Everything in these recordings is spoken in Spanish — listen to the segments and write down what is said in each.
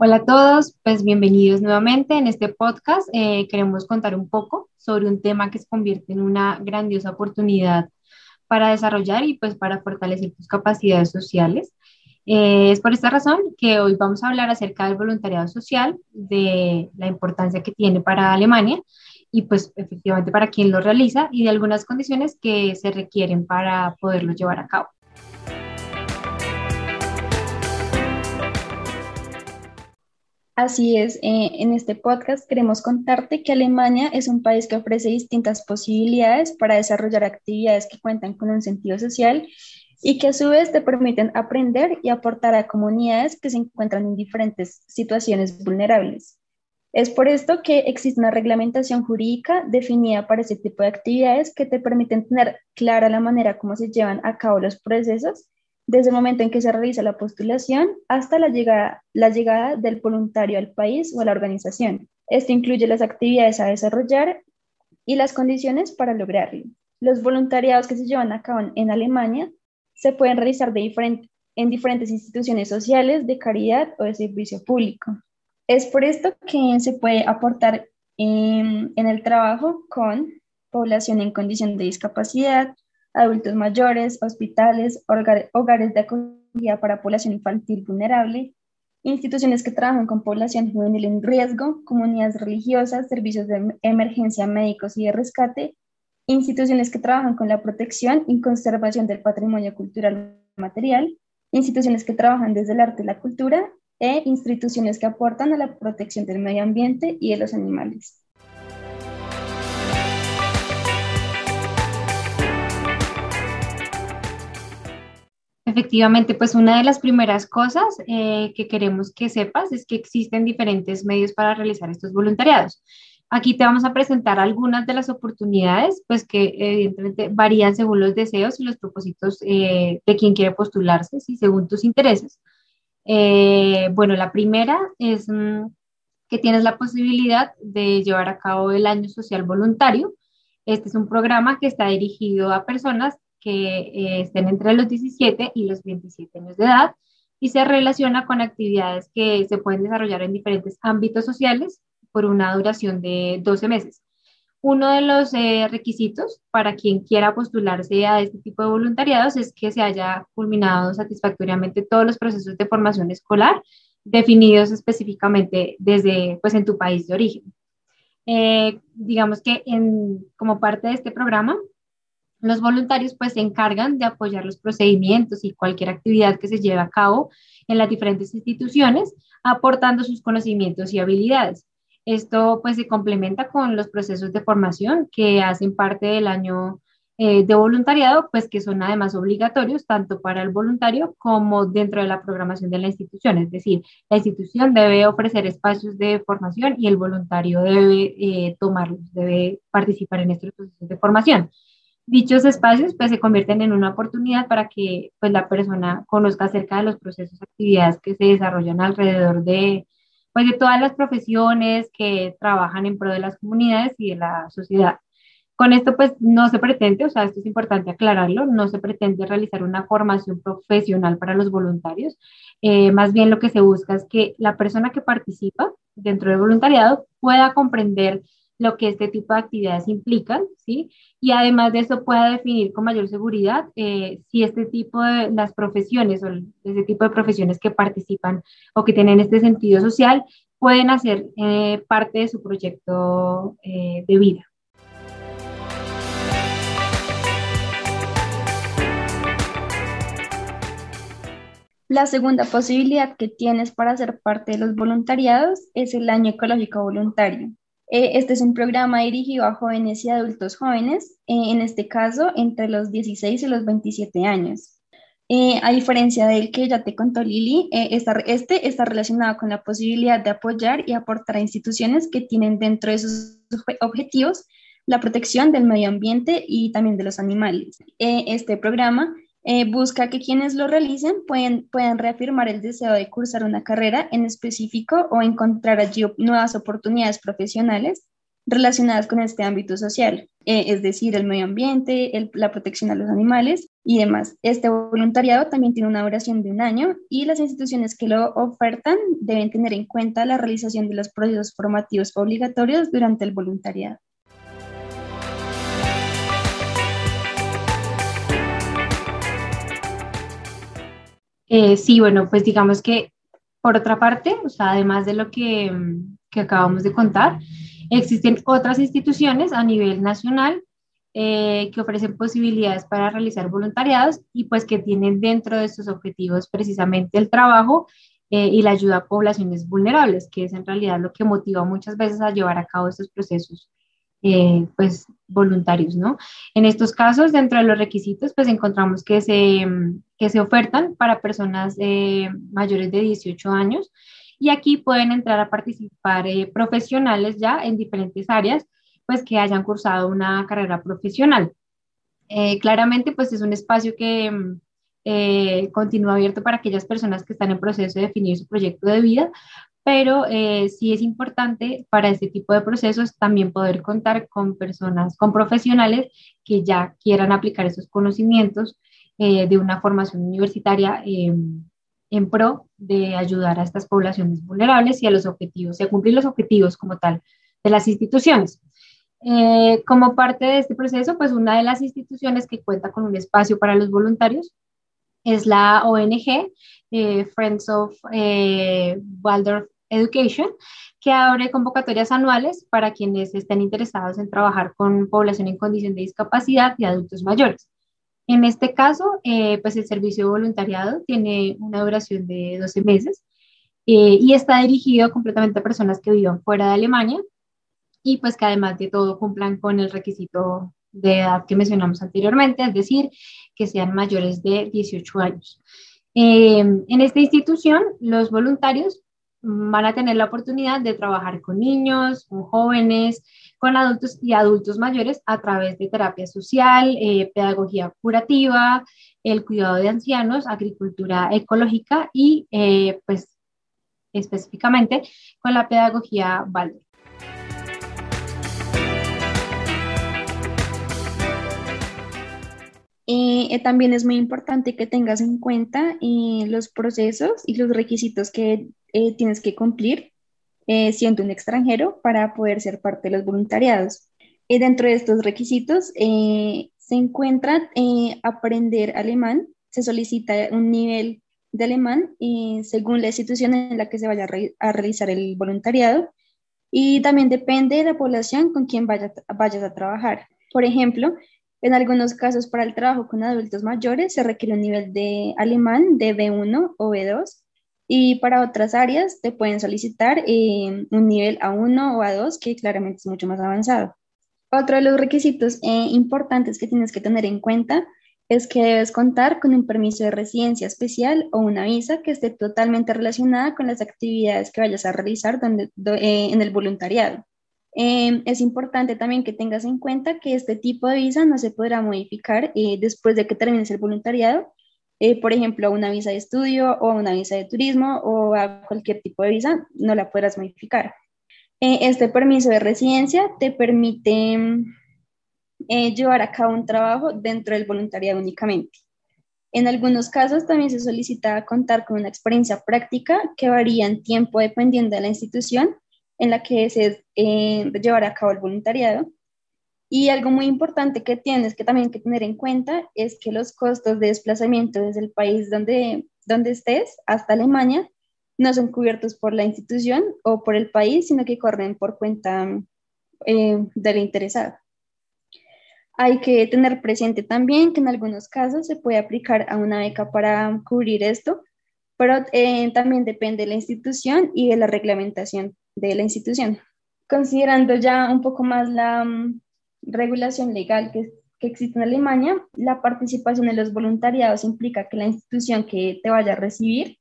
Hola a todos, pues bienvenidos nuevamente en este podcast. Eh, queremos contar un poco sobre un tema que se convierte en una grandiosa oportunidad para desarrollar y pues para fortalecer tus capacidades sociales. Eh, es por esta razón que hoy vamos a hablar acerca del voluntariado social, de la importancia que tiene para Alemania y pues efectivamente para quien lo realiza y de algunas condiciones que se requieren para poderlo llevar a cabo. Así es, eh, en este podcast queremos contarte que Alemania es un país que ofrece distintas posibilidades para desarrollar actividades que cuentan con un sentido social y que a su vez te permiten aprender y aportar a comunidades que se encuentran en diferentes situaciones vulnerables. Es por esto que existe una reglamentación jurídica definida para ese tipo de actividades que te permiten tener clara la manera como se llevan a cabo los procesos desde el momento en que se realiza la postulación hasta la llegada, del voluntario al país o a la organización. Esto incluye las actividades a desarrollar y las condiciones para lograrlo. Los voluntariados que se llevan a cabo en Alemania se pueden realizar en diferentes instituciones sociales, de caridad o de servicio público. Es por esto que se puede aportar en, en el trabajo con población en condición de discapacidad, adultos mayores, hospitales, hogares de acogida para población infantil vulnerable, instituciones que trabajan con población juvenil en riesgo, comunidades religiosas, servicios de emergencia médicos y de rescate, instituciones que trabajan con la protección y conservación del patrimonio cultural material, instituciones que trabajan desde el arte y la cultura e instituciones que aportan a la protección del medio ambiente y de los animales. Efectivamente, pues una de las primeras cosas eh, que queremos que sepas es que existen diferentes medios para realizar estos voluntariados. Aquí te vamos a presentar algunas de las oportunidades, pues que evidentemente varían según los deseos y los propósitos eh, de quien quiere postularse y según tus intereses. Eh, bueno, la primera es mm, que tienes la posibilidad de llevar a cabo el año social voluntario. Este es un programa que está dirigido a personas que eh, estén entre los 17 y los 27 años de edad y se relaciona con actividades que se pueden desarrollar en diferentes ámbitos sociales por una duración de 12 meses. Uno de los eh, requisitos para quien quiera postularse a este tipo de voluntariados es que se haya culminado satisfactoriamente todos los procesos de formación escolar definidos específicamente desde, pues, en tu país de origen. Eh, digamos que en, como parte de este programa, los voluntarios pues se encargan de apoyar los procedimientos y cualquier actividad que se lleve a cabo en las diferentes instituciones, aportando sus conocimientos y habilidades. Esto pues se complementa con los procesos de formación que hacen parte del año eh, de voluntariado, pues que son además obligatorios tanto para el voluntario como dentro de la programación de la institución. Es decir, la institución debe ofrecer espacios de formación y el voluntario debe eh, tomarlos, debe participar en estos procesos de formación. Dichos espacios pues se convierten en una oportunidad para que pues la persona conozca acerca de los procesos, actividades que se desarrollan alrededor de pues de todas las profesiones que trabajan en pro de las comunidades y de la sociedad. Con esto, pues no se pretende, o sea, esto es importante aclararlo, no se pretende realizar una formación profesional para los voluntarios. Eh, más bien lo que se busca es que la persona que participa dentro del voluntariado pueda comprender lo que este tipo de actividades implican, ¿sí? Y además de eso pueda definir con mayor seguridad eh, si este tipo de las profesiones o ese tipo de profesiones que participan o que tienen este sentido social pueden hacer eh, parte de su proyecto eh, de vida. La segunda posibilidad que tienes para ser parte de los voluntariados es el año ecológico voluntario. Eh, este es un programa dirigido a jóvenes y adultos jóvenes, eh, en este caso entre los 16 y los 27 años. Eh, a diferencia del que ya te contó Lili, este está relacionado con la posibilidad de apoyar y aportar a instituciones que tienen dentro de sus objetivos la protección del medio ambiente y también de los animales. este programa eh, busca que quienes lo realicen pueden, puedan reafirmar el deseo de cursar una carrera en específico o encontrar allí nuevas oportunidades profesionales relacionadas con este ámbito social, eh, es decir, el medio ambiente, la protección a los animales y demás. Este voluntariado también tiene una duración de un año y las instituciones que lo ofertan deben tener en cuenta la realización de los procesos formativos obligatorios durante el voluntariado. Eh, sí, bueno, pues digamos que por otra parte, además de lo que, mm, que acabamos de contar, existen otras instituciones a nivel nacional eh, que ofrecen posibilidades para realizar voluntariados y pues que tienen dentro de sus objetivos precisamente el trabajo eh, y la ayuda a poblaciones vulnerables, que es en realidad lo que motiva muchas veces a llevar a cabo estos procesos eh, pues voluntarios, ¿no? En estos casos, dentro de los requisitos, pues encontramos que se, que se ofertan para personas eh, mayores de 18 años y aquí pueden entrar a participar eh, profesionales ya en diferentes áreas, pues que hayan cursado una carrera profesional. claramente, pues es un espacio que continúa abierto para aquellas personas que están en proceso de definir su proyecto de vida, pero eh, sí es importante para este tipo de procesos también poder contar con personas, con profesionales que ya quieran aplicar esos conocimientos eh, de una formación universitaria eh, en pro de ayudar a estas poblaciones vulnerables y a los objetivos, y a cumplir los objetivos como tal de las instituciones. como parte de este proceso, pues una de las instituciones que cuenta con un espacio para los voluntarios es la ONG Friends of Waldorf Education, que abre convocatorias anuales para quienes estén interesados en trabajar con población en condición de discapacidad y adultos mayores. En este caso, eh, pues el servicio de voluntariado tiene una duración de 12 meses eh, y está dirigido completamente a personas que vivan fuera de Alemania y pues que además de todo cumplan con el requisito de edad que mencionamos anteriormente, es decir, que sean mayores de 18 años. Eh, en esta institución, los voluntarios van a tener la oportunidad de trabajar con niños, con jóvenes, con adultos y adultos mayores a través de terapia social, eh, pedagogía curativa, el cuidado de ancianos, agricultura ecológica y eh, pues específicamente con la pedagogía Valde. Eh, también es muy importante que tengas en cuenta los procesos y los requisitos que eh, tienes que cumplir eh, siendo un extranjero para poder ser parte de los voluntariados. Y dentro de estos requisitos eh, se encuentra aprender alemán, se solicita un nivel de alemán según la institución en la que se vaya a, realizar el voluntariado y también depende de la población con quien vayas a trabajar. Por ejemplo, en algunos casos para el trabajo con adultos mayores se requiere un nivel de alemán de B1 o B2 y para otras áreas te pueden solicitar eh, un nivel A1 o A2 que claramente es mucho más avanzado. Otro de los requisitos eh, importantes que tienes que tener en cuenta es que debes contar con un permiso de residencia especial o una visa que esté totalmente relacionada con las actividades que vayas a realizar eh, en el voluntariado. es importante también que tengas en cuenta que este tipo de visa no se podrá modificar después de que termines el voluntariado eh, por ejemplo, una visa de estudio o una visa de turismo o cualquier tipo de visa, no la podrás modificar. Eh, este permiso de residencia te permite eh, llevar a cabo un trabajo dentro del voluntariado únicamente. En algunos casos también se solicita contar con una experiencia práctica que varía en tiempo dependiendo de la institución en la que se llevará a cabo el voluntariado. Y algo muy importante que tienes que también que tener en cuenta es que los costos de desplazamiento desde el país donde, donde estés hasta Alemania no son cubiertos por la institución o por el país, sino que corren por cuenta eh, del interesado. Hay que tener presente también que en algunos casos se puede aplicar a una beca para cubrir esto, pero eh, también depende de la institución y de la reglamentación de la institución. Considerando ya un poco más la regulación legal que, que existe en Alemania, la participación en los voluntariados implica que la institución que te vaya a recibir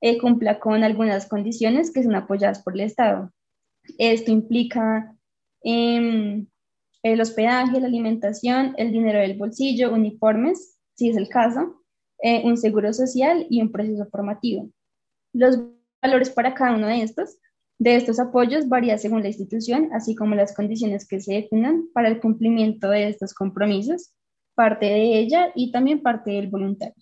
eh, cumpla con algunas condiciones que son apoyadas por el Estado. Esto implica em, el hospedaje, la alimentación, el dinero del bolsillo, uniformes, si es el caso, eh, un seguro social y un proceso formativo. Los valores para cada uno de estos de estos apoyos varía según la institución, así como las condiciones que se definan para el cumplimiento de estos compromisos, parte de ella y también parte del voluntario.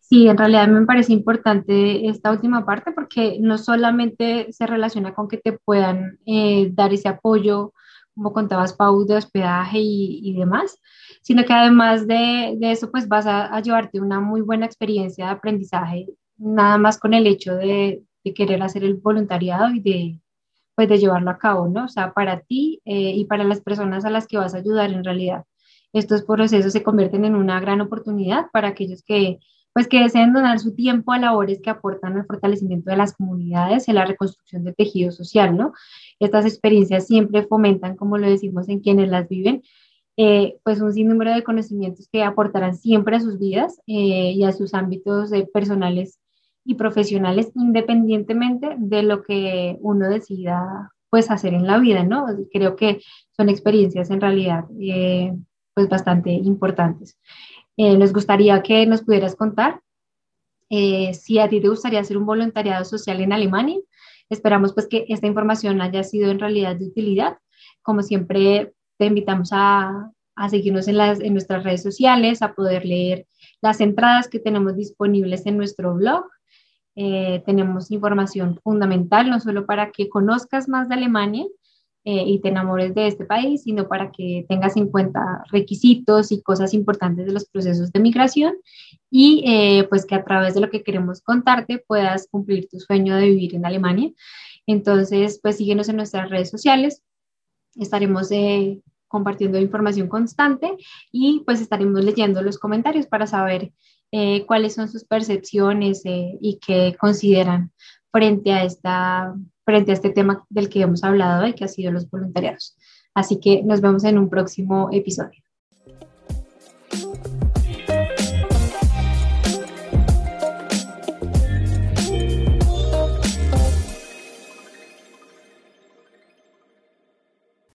Sí, en realidad me parece importante esta última parte porque no solamente se relaciona con que te puedan eh, dar ese apoyo, como contabas, Pau, de hospedaje y, y demás, sino que además de, de eso, pues vas a, llevarte una muy buena experiencia de aprendizaje, nada más con el hecho de, de, querer hacer el voluntariado y de, pues, de llevarlo a cabo, ¿no? O sea, para ti eh, y para las personas a las que vas a ayudar en realidad. Estos procesos se convierten en una gran oportunidad para aquellos que pues que deseen donar su tiempo a labores que aportan al fortalecimiento de las comunidades y la reconstrucción del tejido social, ¿no? Estas experiencias siempre fomentan, como lo decimos en quienes las viven, eh, pues un sinnúmero de conocimientos que aportarán siempre a sus vidas eh, y a sus ámbitos eh, personales y profesionales, independientemente de lo que uno decida pues hacer en la vida, ¿no? Creo que son experiencias en realidad pues bastante importantes. Eh, nos gustaría que nos pudieras contar eh, si a ti te gustaría hacer un voluntariado social en Alemania. Esperamos pues que esta información haya sido en realidad de utilidad. Como siempre, te invitamos a, seguirnos en nuestras redes sociales, a poder leer las entradas que tenemos disponibles en nuestro blog. Eh, tenemos información fundamental, no solo para que conozcas más de Alemania, eh, y te enamores de este país, sino para que tengas en cuenta requisitos y cosas importantes de los procesos de migración y eh, pues que a través de lo que queremos contarte puedas cumplir tu sueño de vivir en Alemania. Entonces, pues síguenos en nuestras redes sociales, estaremos eh, compartiendo información constante y pues estaremos leyendo los comentarios para saber cuáles son sus percepciones y qué consideran frente a esta frente a este tema del que hemos hablado hoy, que ha sido los voluntariados. Así que nos vemos en un próximo episodio.